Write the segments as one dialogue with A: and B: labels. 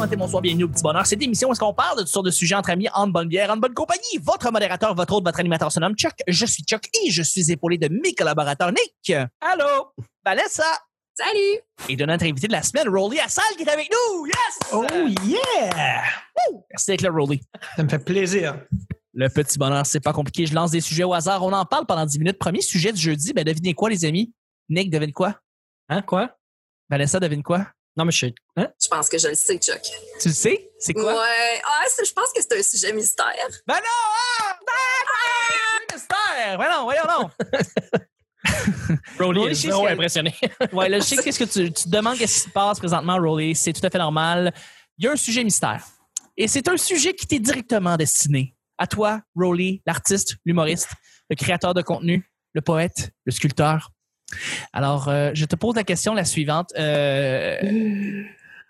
A: matin, bonsoir, bienvenue au Petit Bonheur. Cette émission où est-ce qu'on parle de toutes sortes de sujets entre amis, en bonne bière, en bonne compagnie? Votre modérateur, votre autre, votre animateur se nomme Chuck. Je suis Chuck et je suis épaulé de mes collaborateurs Nick. Allô? Vanessa?
B: Salut!
A: Et de notre invité de la semaine, Rolly Assal, qui est avec nous. Yes!
C: Oh yeah!
A: Woo! Merci d'être là, Rolly.
C: Ça me fait plaisir.
A: Le petit bonheur, c'est pas compliqué. Je lance des sujets au hasard. On en parle pendant 10 minutes. Premier sujet du jeudi. Ben, devinez quoi, les amis? Nick, devine quoi?
D: Hein, quoi?
A: Vanessa, devine quoi?
D: Non, mais je sais. Hein?
B: Je pense que je le sais, Chuck.
A: Tu le sais? C'est quoi?
B: Ouais. Ah, c'est- je pense que c'est un sujet mystère.
A: Ben non! Ah! Ah! C'est mystère! Ben non, voyons non!
D: Rolly est
A: que-
D: impressionné.
A: Ouais, là, je sais qu'est-ce que tu, tu te demandes qu'est-ce qui se passe présentement, Rolly. C'est tout à fait normal. Il y a un sujet mystère. Et c'est un sujet qui t'est directement destiné. À toi, Rolly, l'artiste, l'humoriste, le créateur de contenu, le poète, le sculpteur. Alors, euh, je te pose la question la suivante. Euh,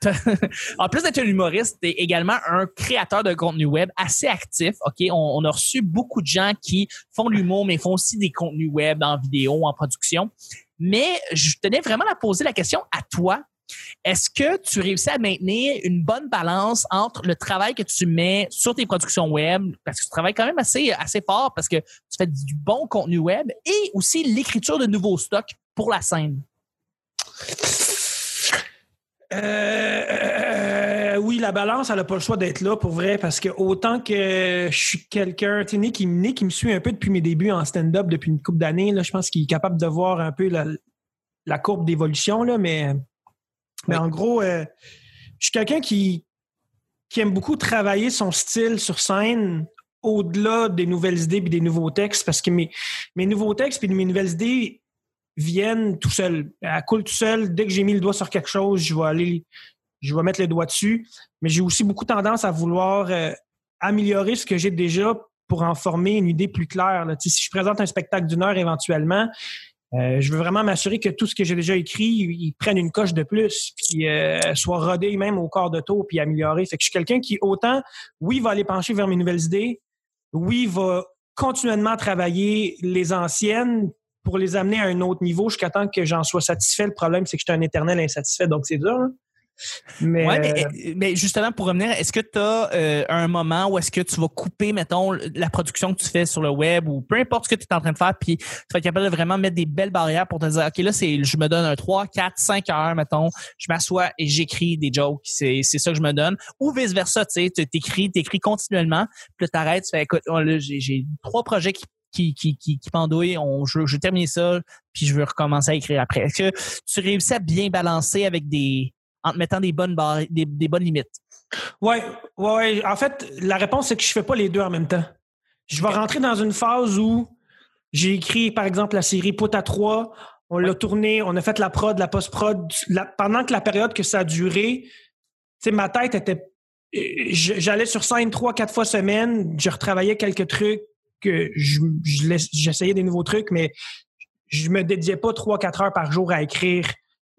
A: en plus d'être un humoriste, tu es également un créateur de contenu web assez actif. OK, on, a reçu beaucoup de gens qui font l'humour, mais font aussi des contenus web en vidéo, en production. Mais je tenais vraiment à poser la question à toi. Est-ce que tu réussis à maintenir une bonne balance entre le travail que tu mets sur tes productions web, parce que tu travailles quand même assez, assez fort, parce que tu fais du bon contenu web, et aussi l'écriture de nouveaux stocks pour la scène?
C: Euh, euh, oui, la balance, elle n'a pas le choix d'être là pour vrai, parce que autant que je suis quelqu'un, tu sais, Nick, Nick, il me suit un peu depuis mes débuts en stand-up depuis une couple d'années. Je pense qu'il est capable de voir un peu la, la courbe d'évolution, mais, mais en gros, euh, je suis quelqu'un qui, qui aime beaucoup travailler son style sur scène au-delà des nouvelles idées et des nouveaux textes, parce que mes, mes nouveaux textes et mes nouvelles idées viennent tout seuls. Elle coule tout seul. Dès que j'ai mis le doigt sur quelque chose, je vais aller, je vais mettre le doigt dessus. Mais j'ai aussi beaucoup tendance à vouloir euh, améliorer ce que j'ai déjà pour en former une idée plus claire. là. Si je présente un spectacle d'une heure éventuellement, euh, je veux vraiment m'assurer que tout ce que j'ai déjà écrit, ils prennent une coche de plus, puis euh, soit rodé même au corps de tour, puis amélioré. Fait que je suis quelqu'un qui, autant, oui, va aller pencher vers mes nouvelles idées, oui, va continuellement travailler les anciennes pour les amener à un autre niveau jusqu'à temps que j'en sois satisfait. Le problème, c'est que je suis un éternel insatisfait, donc c'est dur. hein. Mais,
A: Ouais,
C: euh,
A: mais, mais justement, pour revenir, est-ce que tu as un moment où est-ce que tu vas couper, mettons, la production que tu fais sur le web ou peu importe ce que tu es en train de faire, puis tu vas être capable de vraiment mettre des belles barrières pour te dire, OK, là, c'est, je me donne un 3, 4, 5 heures, mettons, je m'assois et j'écris des jokes, c'est, c'est ça que je me donne. Ou vice-versa, tu sais, tu t'écris, t'écris continuellement, puis là, t'arrêtes, tu fais, écoute, oh, là, j'ai, j'ai trois projets qui qui, qui, qui, qui pendouillent, on, je, je vais terminer ça, puis je veux recommencer à écrire après. Est-ce que tu réussis à bien balancer avec des, en te mettant des bonnes barres, des, des bonnes limites?
C: Ouais, ouais, ouais. En fait, la réponse, c'est que je fais pas les deux en même temps. Je vais rentrer dans une phase où j'ai écrit, par exemple, la série Pout à 3. On l'a tourné, on a fait la prod, la post-prod. La- pendant que la période que ça a duré, tu sais, ma tête était. J'allais sur scène trois, quatre fois semaine. Je retravaillais quelques trucs. Que je, je j'essayais des nouveaux trucs, mais je me dédiais pas trois, quatre heures par jour à écrire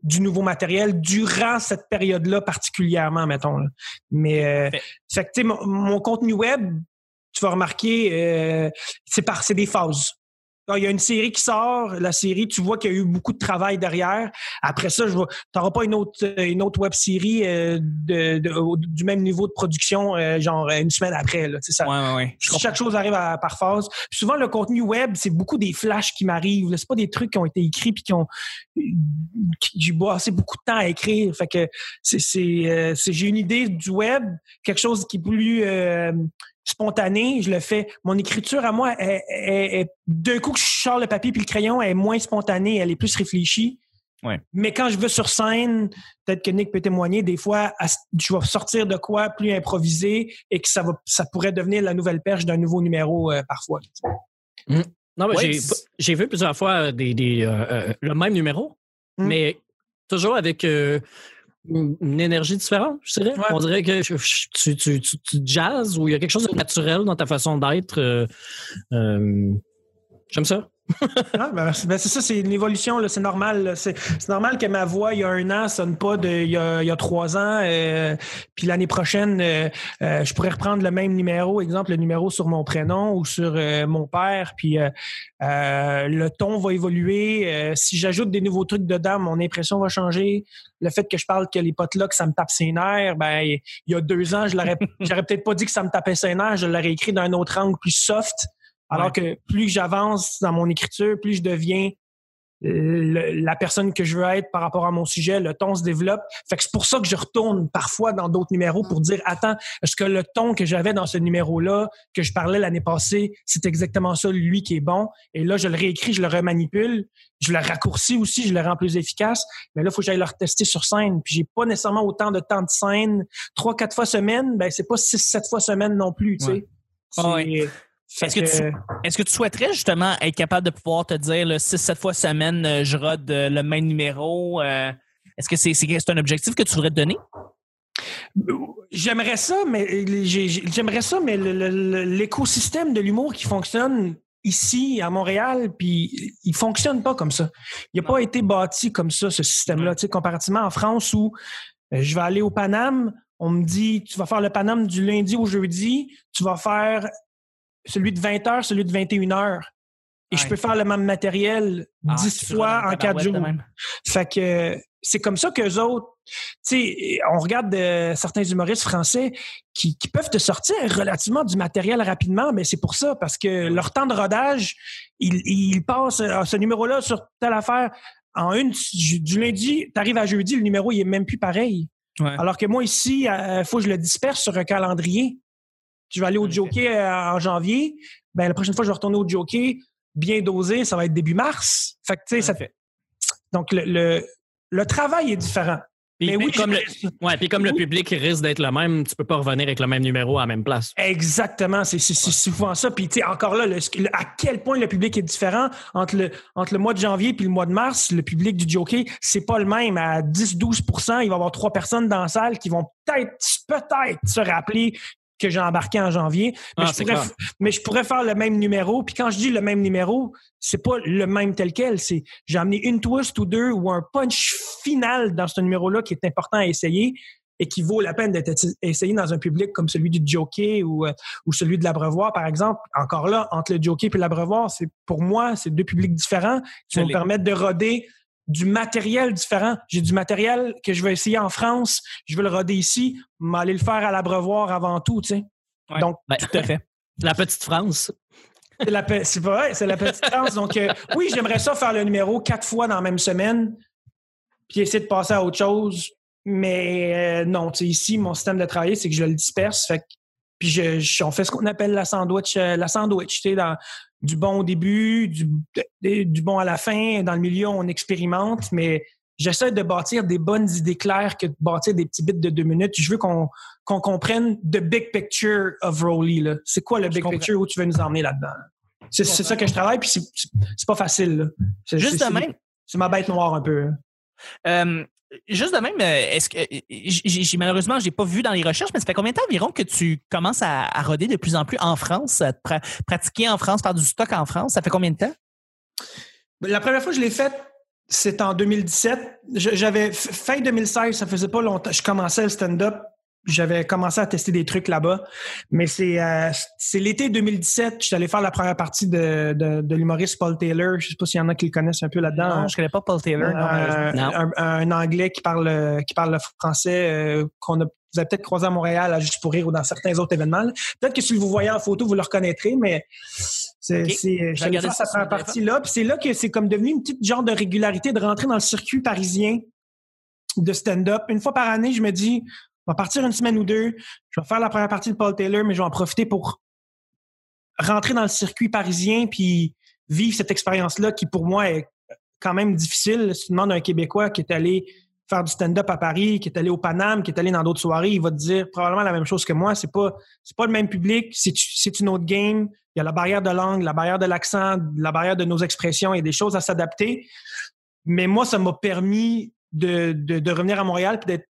C: du nouveau matériel durant cette période-là particulièrement, mettons. là. Mais euh,
A: Fait-
C: que, tu sais, mon, mon contenu web, tu vas remarquer, euh, c'est par c'est des phases. Il y a une série qui sort, la série, tu vois qu'il y a eu beaucoup de travail derrière. Après ça, je tu n'auras pas une autre, euh, une autre web série euh, de, de- du même niveau de production, euh, genre une semaine après. Là, ça,
A: Ouais, ouais,
C: chaque chose arrive à- par phase. Puis souvent, le contenu web, c'est beaucoup des flashs qui m'arrivent. C'est pas des trucs qui ont été écrits puis qui ont. J'ai passé beaucoup de temps à écrire. Fait que c'est, c'est, euh, j'ai une idée du web, quelque chose qui est plus euh, spontané. Je le fais. Mon écriture à moi, d'un coup que je sors le papier puis le crayon, elle est moins spontanée, elle est plus réfléchie.
A: Ouais.
C: Mais quand je vais sur scène, peut-être que Nick peut témoigner, des fois, je vais sortir de quoi plus improvisé et que ça va, ça pourrait devenir la nouvelle perche d'un nouveau numéro euh, parfois.
D: Non, mais
A: Ouais,
D: j'ai, vu plusieurs fois des, des, euh, euh, le même numéro,
C: Mm.
D: mais toujours avec euh, une énergie différente, je dirais.
C: Ouais.
D: On dirait que tu, tu, tu, tu jazzes ou il y a quelque chose de naturel dans ta façon d'être. euh, euh, j'aime ça.
C: Ah, ben, c'est ben, c'est ça, c'est une évolution, c'est normal. C'est normal que ma voix, il y a un an, sonne pas de il y a, il y a trois ans. euh, puis l'année prochaine, euh, euh, je pourrais reprendre le même numéro, exemple le numéro sur mon prénom ou sur euh, mon père. Puis euh, le ton va évoluer. Si j'ajoute des nouveaux trucs dedans, mon impression va changer. Le fait que je parle que les potes là, que ça me tape ses nerfs, ben il y a deux ans, je l'aurais, j'aurais peut-être pas dit que ça me tapait ses nerfs, je l'aurais écrit d'un autre angle plus soft. Alors que plus j'avance dans mon écriture, plus je deviens le- la personne que je veux être par rapport à mon sujet, le ton se développe. Fait que c'est pour ça que je retourne parfois dans d'autres numéros pour dire attends, est-ce que le ton que j'avais dans ce numéro-là, que je parlais l'année passée, c'est exactement ça, lui qui est bon? Et là, je le réécris, je le remanipule, je le raccourcis aussi, je le rends plus efficace. Mais là, il faut que j'aille le retester sur scène. Puis j'ai pas nécessairement autant de temps de scène. Trois, quatre fois semaine, ben c'est pas six, sept fois semaine non plus, tu sais.
A: Ouais. Est-ce que tu- Est-ce que tu souhaiterais justement être capable de pouvoir te dire 6-7 fois semaine, euh, je rode euh, le même numéro? euh, Est-ce que c'est un objectif que tu voudrais te donner?
C: J'aimerais ça, mais j'ai- j'ai- j'aimerais ça, mais le- le- le- l'écosystème de l'humour qui fonctionne ici à Montréal, puis il fonctionne pas comme ça. Il n'a pas été bâti comme ça ce système-là. Tu sais, comparativement en France où je vais aller au Paname, on me dit tu vas faire le Paname du lundi au jeudi, tu vas faire celui de 20 heures, celui de 21 heures. Et je peux faire le même matériel
A: Ah,
C: 10
A: tu
C: fois en
A: un
C: 4
A: tabarouette de
C: jours. Fait que c'est comme ça qu'eux autres, tu sais, on regarde euh, certains humoristes français qui, qui peuvent te sortir relativement du matériel rapidement, mais c'est pour ça, parce que leur temps de rodage, ils, ils passent euh, ce numéro-là sur telle affaire. En une, du lundi, tu arrives à jeudi, le numéro, il est même plus pareil.
A: Ouais.
C: Alors que moi, ici, il faut que je le disperse sur un calendrier. Je vais aller au jockey euh, en janvier. Ben, la prochaine fois, je vais retourner au jockey, bien dosé, ça va être début mars. Fait que, tu sais, ça
A: effet.
C: donc, le, le, le travail est différent.
D: Puis,
C: Mais
D: puis
C: oui,
D: comme, le, ouais, puis comme le public risque d'être le même, tu peux pas revenir avec le même numéro à la même place.
C: Exactement, c'est souvent ça. Puis, tu sais, encore là, le- le- à quel point le public est différent entre le, entre le mois de janvier puis le mois de mars, le public du jockey, c'est pas le même. À 10-12% il va y avoir trois personnes dans la salle qui vont peut-être, peut-être se rappeler que j'ai embarqué en janvier. Mais,
D: Ah,
C: je pourrais, mais je pourrais faire le même numéro. Puis quand je dis le même numéro, c'est pas le même tel quel. C'est j'ai amené une twist ou deux ou un punch final dans ce numéro-là qui est important à essayer et qui vaut la peine d'être essayé dans un public comme celui du jockey ou, euh, ou celui de l'abreuvoir, par exemple. Encore là, entre le jockey et l'abreuvoir, c'est pour moi, c'est deux publics différents qui vont me permettre de roder du matériel différent. J'ai du matériel que je vais essayer en France, je veux le roder ici, mais aller le faire à l'abreuvoir avant tout, tu sais.
A: Ouais.
C: Donc,
D: Ben,
A: Tout à fait.
D: la petite France.
C: c'est la, pe- c'est pas vrai, c'est la petite France. Donc, euh, oui, j'aimerais ça faire le numéro quatre fois dans la même semaine, puis essayer de passer à autre chose. Mais euh, non, tu sais, ici, mon système de travail, c'est que je le disperse. Fait que- puis je, je- on fait ce qu'on appelle la sandwich, euh, la sandwich, tu sais, dans du bon au début, du, du bon à la fin. Dans le milieu, on expérimente, mais j'essaie de bâtir des bonnes idées claires que de bâtir des petits bits de deux minutes. Je veux qu'on qu'on comprenne the big picture of Rowley. là. C'est quoi le big
A: comprends.
C: picture où tu veux nous emmener là-dedans? C'est c'est ça que je travaille, puis c'est- pas facile. là. C'est-
A: Juste
C: c'est-
A: de même,
C: C'est ma bête noire un peu. hein.
A: Euh, juste de même, euh, est-ce que j'ai j'ai- malheureusement j'ai pas vu dans les recherches, mais ça fait combien de temps environ que tu commences à, roder de plus en plus en France, à pratiquer en France, faire du stock en France? Ça fait combien de temps?
C: La première fois que je l'ai faite, c'est en 2017. Je- J'avais fin 2016, ça faisait pas longtemps. Je commençais le stand-up. J'avais commencé à tester des trucs là-bas. Mais c'est euh, c'est l'été 2017, je suis allé faire la première partie de, de, de l'humoriste Paul Taylor. Je sais pas s'il y en a qui le connaissent un peu là-dedans.
A: Non, je connais pas Paul Taylor. non.
C: Euh,
D: Non.
C: un, un anglais qui parle qui parle le français euh, qu'on a vous avez peut-être croisé à Montréal à Juste pour rire ou dans certains autres événements. Peut-être que si vous le voyez en photo, vous le reconnaîtrez, mais c'est
A: Ok.
C: c'est je suis allé
A: regarder
C: faire
A: ça le
C: première partie là, puis c'est là que c'est comme devenu une petite genre de régularité de rentrer dans le circuit parisien de stand-up. Une fois par année, je me dis on va partir une semaine ou deux, je vais faire la première partie de Paul Taylor, mais je vais en profiter pour rentrer dans le circuit parisien puis vivre cette expérience-là qui, pour moi, est quand même difficile. Si tu demandes à un Québécois qui est allé faire du stand-up à Paris, qui est allé au Paname, qui est allé dans d'autres soirées, il va te dire probablement la même chose que moi. C'est pas, pas le même public, c'est, une autre game. Il y a la barrière de langue, la barrière de l'accent, la barrière de nos expressions. Il y a des choses à s'adapter. Mais moi, ça m'a permis de, de, de revenir à Montréal puis d'être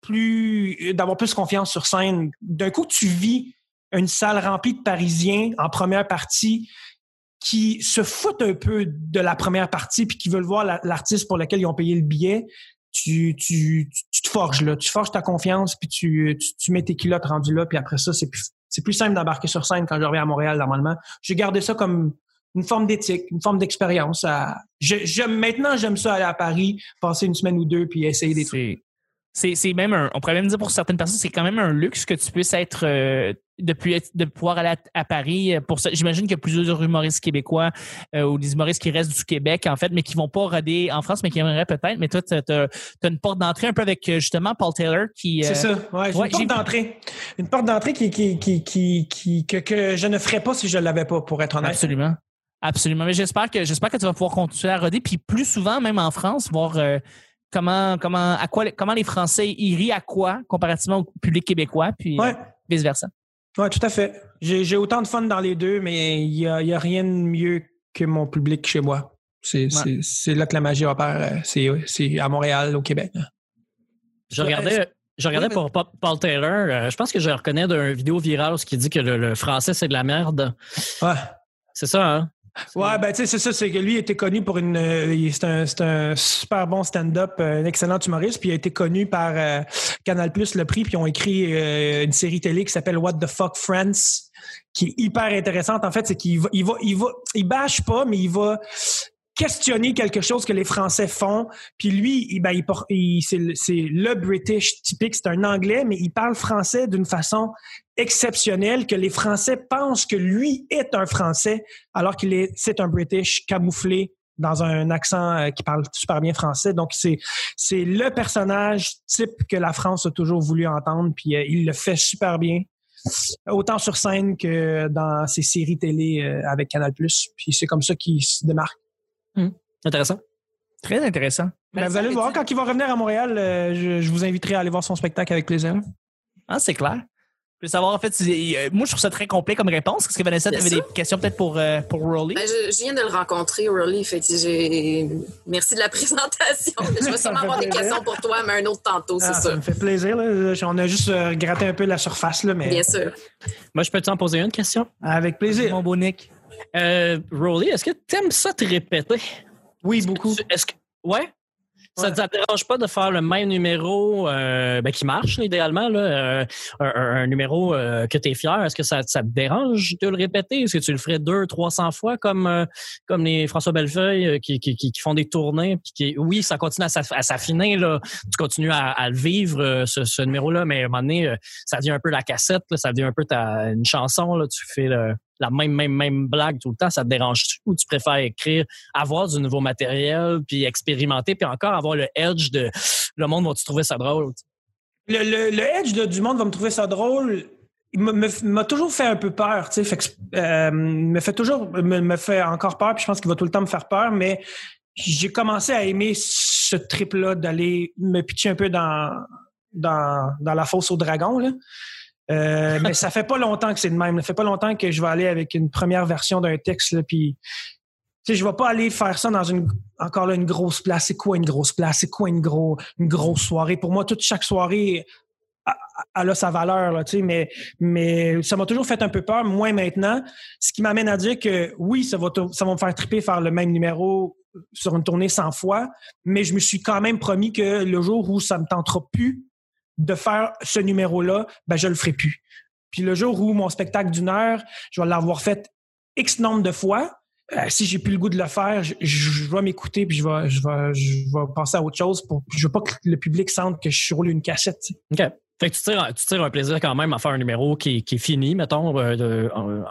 C: plus, d'avoir plus confiance sur scène. D'un coup, tu vis une salle remplie de Parisiens en première partie qui se foutent un peu de la première partie puis qui veulent voir la- l'artiste pour lequel ils ont payé le billet, tu, tu, tu, te forges là, tu forges ta confiance puis tu, tu, tu mets tes culottes rendues là puis après ça c'est plus c'est plus simple d'embarquer sur scène quand je reviens à Montréal normalement. J'ai gardé ça comme une forme d'éthique, une forme d'expérience. à- Je, j'aime- maintenant, j'aime ça aller à Paris, passer une semaine ou deux, puis essayer des trucs.
A: C'est, même un, on pourrait même dire pour certaines personnes, c'est quand même un luxe que tu puisses être, euh, de, pu- de pouvoir aller à, à Paris. euh, Pour ça, j'imagine qu'il y a plusieurs humoristes québécois euh, ou des humoristes qui restent du Québec, en fait, mais qui vont pas roder en France, mais qui aimeraient peut-être. Mais toi, tu as, une porte d'entrée un peu avec, euh, justement, Paul Taylor qui. euh,
C: C'est ça. Ouais, une porte d'entrée. Une porte d'entrée qui, qui, qui, qui, qui- que, que je ne ferais pas si je l'avais pas, pour être honnête.
A: Absolument. Absolument. Mais j'espère que j'espère que tu vas pouvoir continuer à roder, puis plus souvent, même en France, voir euh, comment comment à quoi comment les Français rient à quoi comparativement au public québécois, puis
C: Ouais.
A: vice versa.
C: Ouais, tout à fait. J'ai, autant de fun dans les deux, mais il y a, y a rien de mieux que mon public chez moi. C'est, là que la magie opère. euh, C'est, à Montréal, au Québec.
D: Je regardais, je regardais
A: Oui,
D: pour Pa- Paul Taylor. euh, je pense que je le reconnais d'une vidéo virale où il dit que le, le français, c'est de la merde.
C: Ouais.
D: C'est ça, hein?
C: Ouais, ben tu sais, c'est ça, c'est que lui était connu pour une. euh, il- c'est un, c'est un super bon stand-up, euh, un excellent humoriste, puis il a été connu par euh, Canal Plus le prix, puis ils ont écrit euh, une série télé qui s'appelle What the Fuck Friends, qui est hyper intéressante. En fait, c'est qu'il va, il va, il va, il bâche pas, mais il va questionner quelque chose que les Français font. Puis lui, ben, il, c'est le British typique, c'est un Anglais, mais il parle français d'une façon exceptionnelle que les Français pensent que lui est un Français alors qu'il est c'est un British camouflé dans un accent euh, qui parle super bien français. Donc c'est c'est le personnage type que la France a toujours voulu entendre puis euh, il le fait super bien autant sur scène que dans ses séries télé euh, avec Canal+. Puis c'est comme ça qu'il se démarque.
D: Intéressant.
A: Très intéressant.
C: Ben, vous allez le voir quand il va revenir à Montréal, euh, je, je vous inviterai à aller voir son spectacle avec plaisir.
A: Ah, c'est clair. Je veux savoir, en fait, si- euh, moi, je trouve ça très complet comme réponse. Est-ce que Vanessa, tu avais des questions peut-être pour, euh, pour Rolly?
B: Ben, je, je viens de le rencontrer, Rolly. Fait. Merci de la présentation. Je vais
C: Ça me
B: sûrement avoir des questions pour toi, mais un autre tantôt, c'est
C: Ah, ça
B: sûr.
C: me fait plaisir. là. On a juste euh, gratté un peu la surface, là, mais
B: Bien sûr.
D: Moi, je peux t'en poser une question?
C: avec plaisir.
A: Mon beau Nick.
D: Euh, Rolly, est-ce que tu aimes ça te répéter?
C: Oui, beaucoup.
D: Est-ce que. Ouais? Ça ne te dérange pas de faire le même numéro euh, ben, qui marche, idéalement, là, euh, un, numéro euh, que tu es fier? Est-ce que ça, ça te dérange de le répéter? Est-ce que tu le ferais deux, trois cents fois comme, euh, comme les François Bellefeuille euh, qui, qui, qui, font des tournées? Qui, oui, ça continue à, s'aff- à s'affiner. Là. Tu continues à, à le vivre, euh, ce, ce numéro-là, mais à un moment donné, euh, ça devient un peu la cassette, là, ça devient un peu ta, une chanson. Là, tu fais le- la même, même, même blague tout le temps. Ça te dérange-tu ou tu préfères écrire avoir du nouveau matériel, puis expérimenter, puis encore avoir le edge de le monde va-tu trouver ça drôle?
C: Le, le, edge de- du monde va me trouver ça drôle. M'a- toujours fait un peu peur, tu sais. Euh, me fait toujours, me, fait encore peur, puis je pense qu'il va tout le temps me faire peur, mais j'ai commencé à aimer ce trip-là d'aller me pitcher un peu dans, la fosse au dragon. Euh, mais ça fait pas longtemps que c'est de même. Ça fait pas longtemps que je vais aller avec une première version d'un texte, là, puis tu je vais pas aller faire ça dans une encore là une grosse place. C'est quoi une grosse place? C'est quoi une gros une grosse soirée? Pour moi, toute chaque soirée a- a- elle a sa valeur là, mais mais ça m'a toujours fait un peu peur, moins maintenant. Ce qui m'amène à dire que oui, ça va ça va me faire triper faire le même numéro sur une tournée 100 fois, mais je me suis quand même promis que le jour où ça me tentera plus de faire ce numéro-là, ben je le ferai plus. Puis le jour où mon spectacle d'une heure, je vais l'avoir fait X nombre de fois, euh, si j'ai plus le goût de le faire, je, vais m'écouter puis je vais, je vais, je vais passer à autre chose. Pour, je veux pas que le public sente que je suis roulé une sais.
D: OK. Fait que tu tires, tu tires un plaisir quand même à faire un numéro qui, qui est fini, mettons. euh, euh,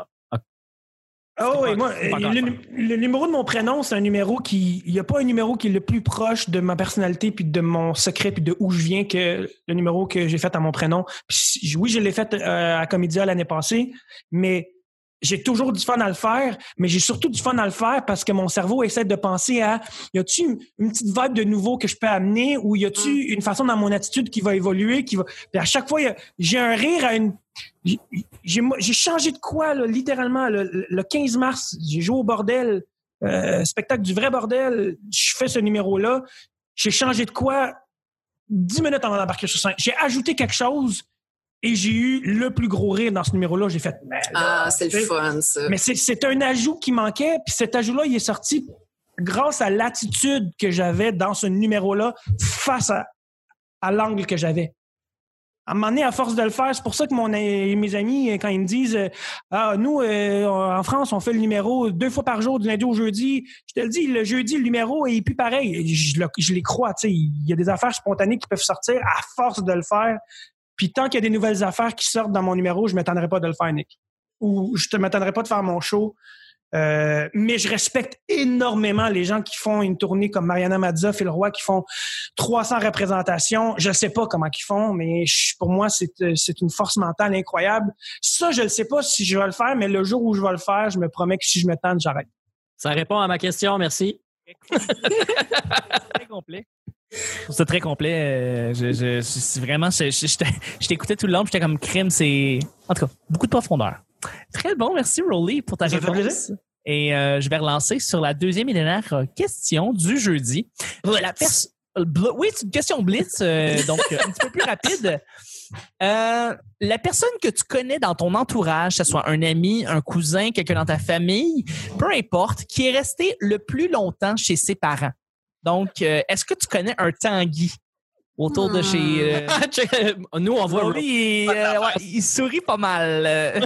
C: Ah
D: C'est
C: oui, moi, le, le numéro de mon prénom, c'est un numéro qui. Il n'y a pas un numéro qui est le plus proche de ma personnalité, puis de mon secret, puis de où je viens que le numéro que j'ai fait à mon prénom. Puis oui, je l'ai fait euh, à Comédia l'année passée, mais j'ai toujours du fun à le faire, mais j'ai surtout du fun à le faire parce que mon cerveau essaie de penser à y a-tu une, petite vibe de nouveau que je peux amener ou y a-tu une façon dans mon attitude qui va évoluer, qui va. Puis à chaque fois, j'ai un rire à une j'ai- changé de quoi, là, littéralement. Le, le 15 mars, j'ai joué au bordel, euh, spectacle du vrai bordel. Je fais ce numéro-là. J'ai changé de quoi dix minutes avant d'embarquer sur scène. J'ai ajouté quelque chose Et j'ai eu le plus gros rire dans ce numéro-là. J'ai fait, là,
B: Ah, c'est le fun, ça.
C: mais c'est- un ajout qui manquait. Puis cet ajout-là, il est sorti grâce à l'attitude que j'avais dans ce numéro-là face à, à l'angle que j'avais. À un moment donné, à force de le faire, c'est pour ça que mon, mes amis, quand ils me disent euh, Ah, nous, euh, en France, on fait le numéro deux fois par jour, du lundi au jeudi. Je te le dis, le jeudi, le numéro est plus pareil. Je, je les crois, tu sais. Il y a des affaires spontanées qui peuvent sortir à force de le faire. Puis tant qu'il y a des nouvelles affaires qui sortent dans mon numéro, je ne m'attendrai pas de le faire, Nick. Ou je ne m'attendrai pas de faire mon show. Euh, mais je respecte énormément les gens qui font une tournée comme Mariana Mazza, Phil Roy, qui font 300 représentations. Je sais pas comment ils font, mais je- pour moi, c'est euh, c'est une force mentale incroyable. Ça, je ne sais pas si je vais le faire, mais le jour où je vais le faire, je me promets que si je me tente, j'arrête.
D: Ça répond à ma question, merci.
A: très complet. C'est très complet. euh, je, vraiment, je, je, je t'ai- je t'écoutais tout le long, j'étais comme crime, c'est. En tout cas, beaucoup de profondeur. Très bon, merci Rolly pour ta réponse. Et euh, je vais relancer sur la deuxième et dernière euh, question du jeudi. La oui, c'est une question blitz, euh, donc un petit peu plus rapide. Euh, la personne que tu connais dans ton entourage, que ce soit un ami, un cousin, quelqu'un dans ta famille, peu importe, qui est resté le plus longtemps chez ses parents. Donc, euh, est-ce que tu connais un Tanguy autour de chez... euh,
D: Nous, on voit.
A: Il, euh, ouais, il sourit pas mal. euh.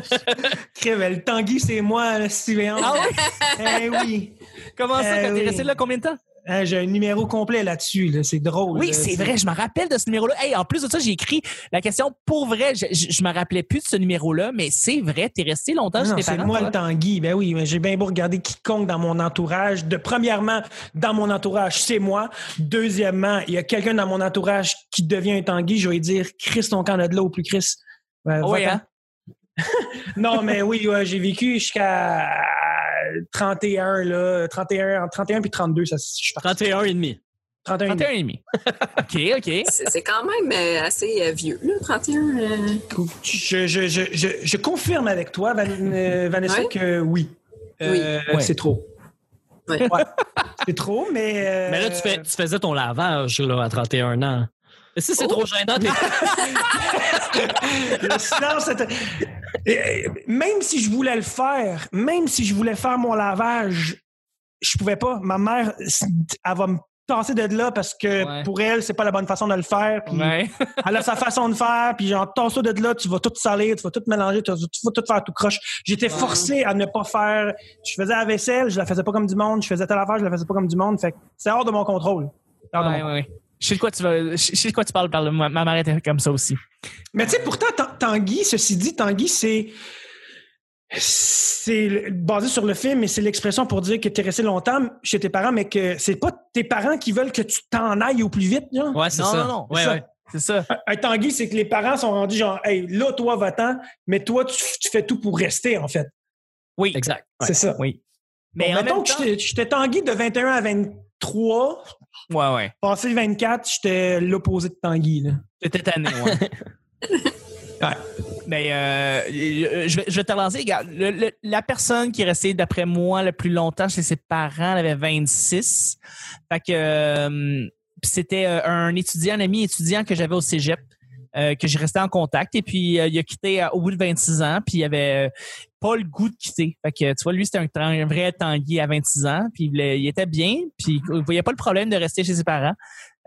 C: Crève, le Tanguy, c'est moi, Steven.
A: Ah oui?
C: Eh oui.
A: Comment ça,
C: Euh,
A: quand t'es resté là combien de temps?
C: Hein, J'ai un numéro complet là-dessus. là. C'est drôle.
A: Oui, c'est vrai, je me rappelle de ce numéro-là. Hey, en plus de ça, j'ai écrit la question pour vrai. Je, je, je me rappelais plus de ce numéro-là, mais c'est vrai, t'es resté longtemps chez tes
C: c'est moi le Tanguy. Ben oui, mais j'ai bien beau regarder quiconque dans mon entourage. De premièrement, dans mon entourage, c'est moi. Deuxièmement, il y a quelqu'un dans mon entourage qui devient un Tanguy. Je vais dire, Chris, ton camp de là au plus Chris. Ouais,
A: Ah oui, hein?
C: Non, mais oui, ouais, j'ai vécu jusqu'à 31, là. 31, entre 31 puis 32, ça, je suis parti.
D: 31 et demi.
C: 31.
A: 31 et demi. OK, OK.
B: C'est c'est quand même euh, assez euh, vieux, là, 31. euh.
C: Je, je, je, je, je confirme avec toi, Van- euh, Vanessa,
B: Ouais.
C: que oui. Euh,
A: Ouais.
C: C'est trop.
B: Ouais.
C: Ouais. c'est trop, mais. euh,
D: Mais là, tu, fais, tu faisais ton lavage là, à 31 ans. Si c'est
B: Oh.
D: trop gênant, t'es-
C: Le silence était- Et, Même si je voulais le faire, même si je voulais faire mon lavage, je pouvais pas. Ma mère, elle va me tasser de là parce que
A: Ouais.
C: pour elle, c'est pas la bonne façon de le faire. puis
A: Ouais.
C: Elle a sa façon de faire, puis genre, tasse-toi de là, tu vas tout salir, tu vas tout mélanger, tu vas, tu vas tout faire tout croche. J'étais forcé à ne pas faire. Je faisais la vaisselle, je la faisais pas comme du monde. Je faisais telle affaire, je la faisais pas comme du monde. Fait c'est hors de mon contrôle. C'est hors de mon
A: Ouais, ouais, ouais. Je sais de quoi tu vas, je sais de quoi tu parles. parle. Ma ma mère était comme ça aussi.
C: Mais tu sais, pourtant, Tan- Tanguy, ceci dit, Tanguy, c'est. C'est basé sur le film, mais c'est l'expression pour dire que tu es resté longtemps chez tes parents, mais que c'est pas tes parents qui veulent que tu t'en ailles au plus vite. Genre?
D: Ouais, c'est
A: Non,
D: ça.
A: non, non,
D: Ouais,
C: c'est ça.
D: ouais.
A: C'est ça.
C: Un Tanguy, c'est que les parents sont rendus genre, hey, là, toi, va-t'en, mais toi, tu, tu fais tout pour rester, en fait.
A: Oui.
D: Exact. Ouais.
C: C'est ça.
A: Oui.
C: Mais
A: en
C: mettons
A: même
C: que
A: temps,
C: j'étais- j'étais Tanguy de 21 à 23,
A: ouais, ouais.
C: passé 24, j'étais l'opposé de Tanguy. Là.
A: T'étais tanné, ouais.
C: Ouais.
A: Mais euh, je, vais, je te relancer. Regarde, le- le- la personne qui est restée, d'après moi, le plus longtemps chez ses parents, elle avait 26. Fait que euh, c'était euh, un étudiant, un ami étudiant que j'avais au cégep, euh, que j'ai resté en contact. Et puis, euh, il a quitté euh, au bout de 26 ans. Puis, il avait pas le goût de quitter. Fait que, tu vois, lui, c'était un, un vrai tanguy à 26 ans. Puis, il, il était bien. Puis, il voyait pas le problème de rester chez ses parents.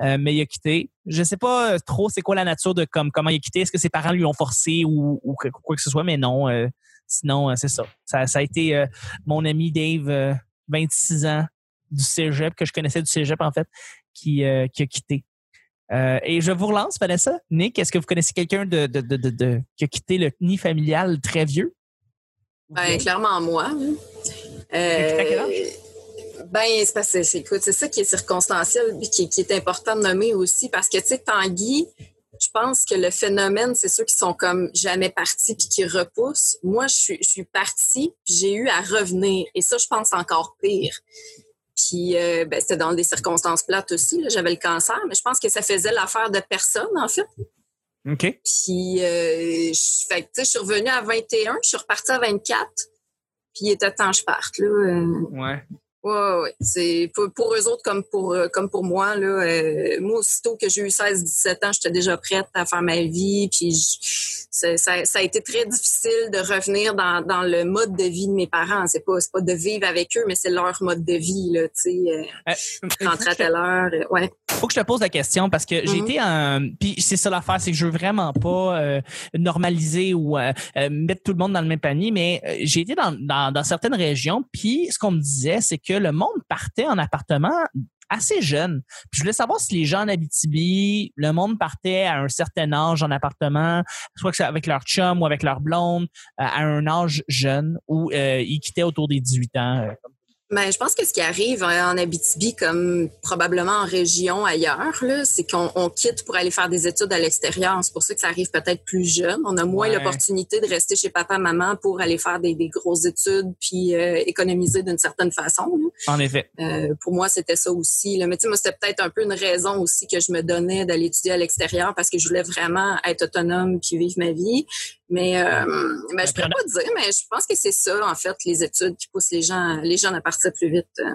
A: Euh, mais il a quitté. Je sais pas euh, trop c'est quoi la nature de comme comment il a quitté. Est-ce que ses parents lui ont forcé ou, quoi que ce soit, mais non. euh, sinon, euh, c'est ça. ça. Ça a été euh, mon ami Dave, euh, 26 ans du cégep, que je connaissais du cégep en fait, qui, euh, qui a quitté. Euh, et je vous relance, Vanessa. Nick, est-ce que vous connaissez quelqu'un de, de, de, de, de- qui a quitté le nid familial très vieux?
B: Ben, clairement, moi. hein.
A: Et t'as quel âge?
B: Ben, c'est parce que, écoute, c'est ça qui est circonstanciel et qui, qui est important de nommer aussi parce que, tu sais, Tanguy, je pense que le phénomène, c'est ceux qui sont comme jamais partis puis qui repoussent. Moi, je suis, je suis partie puis j'ai eu à revenir. Et ça, je pense encore pire. Puis, euh, ben, c'était dans des circonstances plates aussi. J'avais le cancer, mais je pense que ça faisait l'affaire de personne, en fait.
A: OK.
B: Puis, euh, je, fait je suis revenue à 21, je suis repartie à 24. Puis, il était temps que je parte, là. euh.
A: Ouais.
B: Ouais, ouais. C'est pour, pour eux autres comme pour euh, comme pour moi là. euh, moi aussitôt que j'ai eu 16-17 ans, j'étais déjà prête à faire ma vie. Puis je- ça, a été très difficile de revenir dans, dans le mode de vie de mes parents. C'est pas pas de vivre avec eux, mais c'est leur mode de vie là. Tu sais, euh,
A: Euh,
B: rentrer à telle heure. euh, ouais.
A: faut que je te pose la question parce que j'ai
B: Mhm.
A: été en puis c'est ça l'affaire c'est que je veux vraiment pas normaliser ou mettre tout le monde dans le même panier mais j'ai été dans, dans, dans certaines régions puis ce qu'on me disait c'est que le monde partait en appartement assez jeune. Je voulais savoir si les gens en Abitibi, le monde partait à un certain âge en appartement, soit avec leur chum ou avec leur blonde, euh, à un âge jeune, ou euh, ils quittaient autour des 18 ans. euh,
B: Ben, je pense que ce qui arrive euh, en Abitibi, comme probablement en région ailleurs, c'est qu'on on quitte pour aller faire des études à l'extérieur. C'est pour ça que ça arrive peut-être plus jeune. On a moins
A: Ouais.
B: l'opportunité de rester chez papa, maman pour aller faire des, des grosses études puis euh, économiser d'une certaine façon. là.
A: En effet.
B: Euh, pour moi, c'était ça aussi. Là. Mais tu sais, moi, c'était peut-être un peu une raison aussi que je me donnais d'aller étudier à l'extérieur parce que je voulais vraiment être autonome puis vivre ma vie. Mais, euh, mais je pourrais pas dire, mais je pense que c'est ça, en fait, les études qui poussent les gens, les gens à partir plus vite. euh.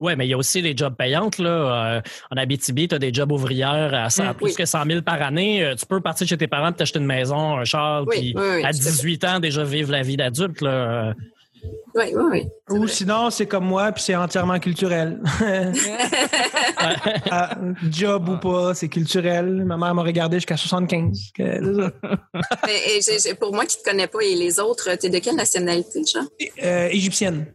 D: Oui, mais il y a aussi les jobs payantes. Là. Euh, en Abitibi, tu as des jobs ouvrières à,
B: Mm,
D: plus
B: oui.
D: que 100 000 par année. Euh, Tu peux partir chez tes parents et t'acheter une maison, un char,
B: Oui,
D: puis
B: oui,
D: à
B: tout à fait.
D: 18 ans, déjà vivre la vie d'adulte. là.
B: Oui, oui, oui.
C: Ou
B: vrai.
C: sinon, c'est comme moi, puis c'est entièrement culturel. Ah, job ou pas, c'est culturel. Ma mère m'a regardé jusqu'à 75. Que- c'est ça.
B: Mais, et pour moi qui te connais pas et les autres, t'es de quelle nationalité, Jean?
C: Euh, égyptienne.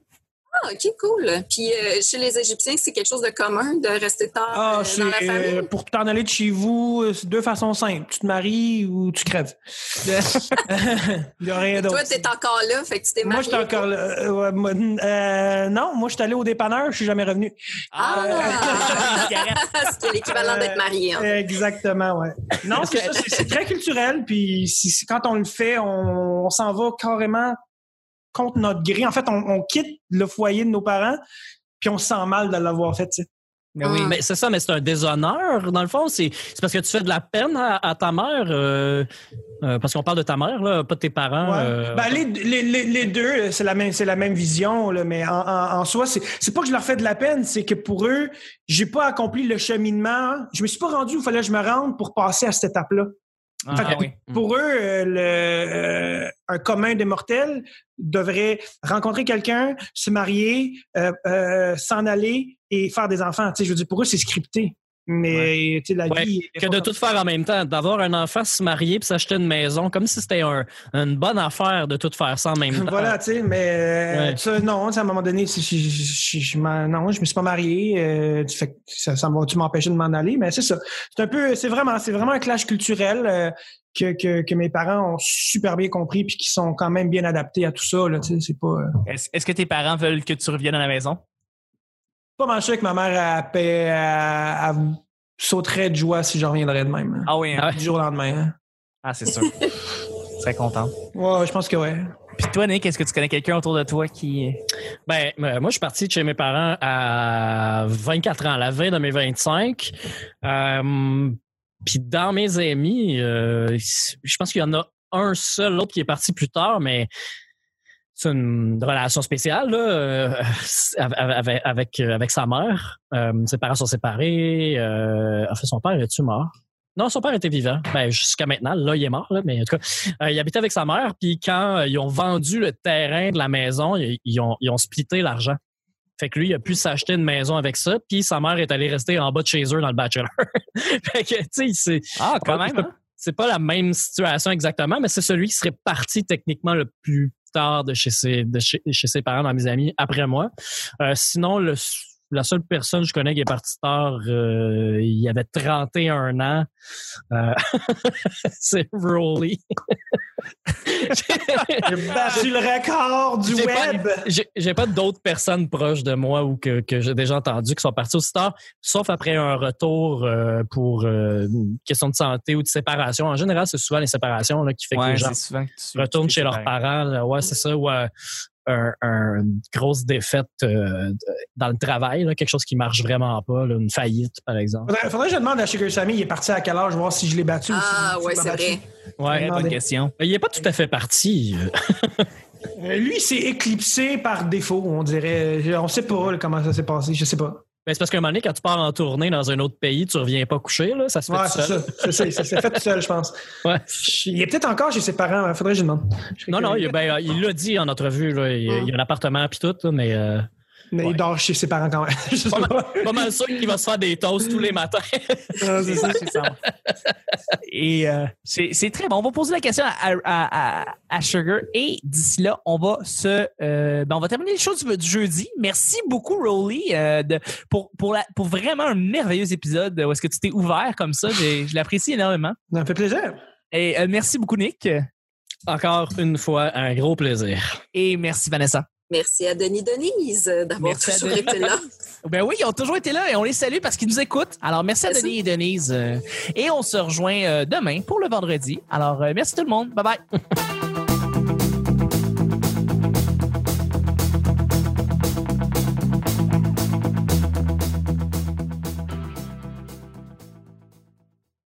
B: Ah, ok, cool. Puis euh, chez les Égyptiens, c'est quelque chose de commun de rester tard
C: Ah,
B: euh, dans la famille?
C: euh, pour t'en aller de chez vous, c'est deux façons simples. Tu te maries ou tu crèves. Il n'y a rien d'autre.
B: Toi, t'es encore là, fait que tu t'es marié.
C: Moi, j'étais encore là. Euh, ouais, moi, euh, non, moi, je suis allé au dépanneur, je suis jamais revenu.
B: Ah! C'est l'équivalent d'être marié. hein.
C: Exactement, ouais. Non, c'est ça, c'est c'est très culturel, puis si- si- quand on le fait, on, on s'en va carrément contre notre gré. En fait, on, on quitte le foyer de nos parents, puis on se sent mal de l'avoir fait. tu sais.
A: Mais oui.
B: Ah.
D: Mais c'est ça, mais c'est un déshonneur, dans le fond. C'est c'est parce que tu fais de la peine à, à ta mère. euh, euh, parce qu'on parle de ta mère, là, pas de tes parents.
C: Ouais.
D: euh,
C: Ben, les, les, les, les deux, c'est la même, c'est la même vision, là, mais en, en, en soi, c'est, c'est pas que je leur fais de la peine, c'est que pour eux, j'ai pas accompli le cheminement. Je me suis pas rendu où il fallait que je me rende pour passer à cette étape-là.
A: Ah,
C: Fait que
A: oui.
C: Pour eux, euh, le, euh, un commun des mortels devrait rencontrer quelqu'un, se marier, euh, euh, s'en aller et faire des enfants. Tu sais, je veux dire, pour eux, c'est scripté. Mais tu sais, la
D: Ouais,
C: vie. est
D: que de tout faire en même temps, d'avoir un enfant, se marier puis s'acheter une maison, comme si c'était un- une bonne affaire de tout faire ça en même temps.
C: Voilà, tu sais, mais euh,
D: Ouais.
C: ça, non, tu sais, à un moment donné, je, je, je, je m'en- non, je me suis pas marié, euh, tu fais, ça, ça va tu m'empêcher de m'en aller, mais c'est ça. C'est un peu, c'est vraiment, c'est vraiment un clash culturel euh, que, que, que mes parents ont super bien compris puis qui sont quand même bien adaptés à tout ça. Là, tu sais, c'est pas, euh,
A: Est-ce est-ce que tes parents veulent que tu reviennes à la maison?
C: Pas mal sûr que ma mère a, paix- a- a- sauterait de joie si je reviendrais de même. hein.
A: Ah oui, hein?
D: Ah.
C: Du jour au lendemain. hein.
A: Ah, c'est sûr. Très content.
C: Ouais, je pense que ouais.
A: Puis toi, Nick, est-ce que tu connais quelqu'un autour de toi qui.
D: Ben, euh, moi, je suis parti de chez mes parents à 24 ans, la veille de mes 25. Euh, Puis dans mes amis, euh, je pense qu'il y en a un seul, l'autre qui est parti plus tard, mais c'est une relation spéciale là, euh, avec, avec, avec sa mère. Euh, ses parents sont séparés. Euh, en fait, son père est-tu mort? Non, son père était vivant. Ben, jusqu'à maintenant, là, il est mort, là, mais en tout cas, euh, il habitait avec sa mère, puis quand euh, ils ont vendu le terrain de la maison, ils, ils ont, ils ont splitté l'argent. Fait que lui, il a pu s'acheter une maison avec ça, puis sa mère est allée rester en bas de chez eux dans le bachelor. fait que, tu sais, c'est
A: Ah, quand même. hein?
D: c'est pas la même situation exactement, mais c'est celui qui serait parti techniquement le plus tard de chez ses, de chez, chez ses parents dans mes amis après moi. Euh, sinon, le, la seule personne que je connais qui est partie tard, euh, il avait 31 ans. Euh, c'est Rolly.
C: J'ai battu le record du
D: J'ai pas-
C: web.
D: J'ai j'ai pas d'autres personnes proches de moi ou que, que j'ai déjà entendu qui sont partis aussi tard, sauf après un retour euh, pour euh, une question de santé ou de séparation. En général, c'est souvent les séparations là, qui fait que
A: Ouais,
D: les gens
A: c'est souvent que tu
D: retournent
A: tu
D: chez leurs parents. là. Ouais, c'est ça. Ou un, un- une grosse défaite euh, dans le travail, là, quelque chose qui marche vraiment pas, là, une faillite, par exemple.
C: Faudrait, faudrait que je demande à Sugar Sammy, il est parti à quel âge, voir si je l'ai battu ou si-
B: Ah,
C: si
B: ouais, c'est vrai.
D: Ouais.
A: bonne question.
D: Il est pas tout à fait parti. euh.
C: Lui, c'est éclipsé par défaut, on dirait. On sait pas là, comment ça s'est passé, je sais pas.
D: Ben, c'est parce qu'à un moment donné, quand tu pars en tournée dans un autre pays, tu reviens pas coucher, là. Ça se fait
C: Ouais,
D: tout seul.
C: ça. C'est ça, ça s'est fait tout seul, je pense.
D: Ouais.
C: Il est peut-être encore chez ses parents, il faudrait que je demande. Je
D: Non, non, il ben, il l'a dit en entrevue, là. Il, il y a un appartement puis tout, là, mais euh,
C: Mais
D: ouais.
C: il dort chez ses parents quand même. Je
D: Pas
C: pas.
D: pas mal sûr qu'il va se faire des toasts tous les matins.
C: Ah, c'est ça.
A: C'est ça. Et euh, c'est c'est très bon. On va poser la question à, à, à, à Sugar et d'ici là, on va se, euh, ben on va terminer les choses du, du jeudi. Merci beaucoup, Rolly, euh, de, pour, pour, la, pour vraiment un merveilleux épisode où est-ce que tu t'es ouvert comme ça. J'ai- Je l'apprécie énormément.
C: Ça me fait plaisir.
A: Et euh, merci beaucoup, Nick.
D: Encore une fois, un gros plaisir.
A: Et merci, Vanessa.
B: Merci à Denis Denise euh, d'avoir
A: à
B: toujours été là.
A: Ben oui, ils ont toujours été là et on les salue parce qu'ils nous écoutent. Alors, merci à
B: Merci.
A: Denis et Denise. euh, et on se rejoint euh, demain pour le vendredi. Alors, merci tout le monde. Bye bye.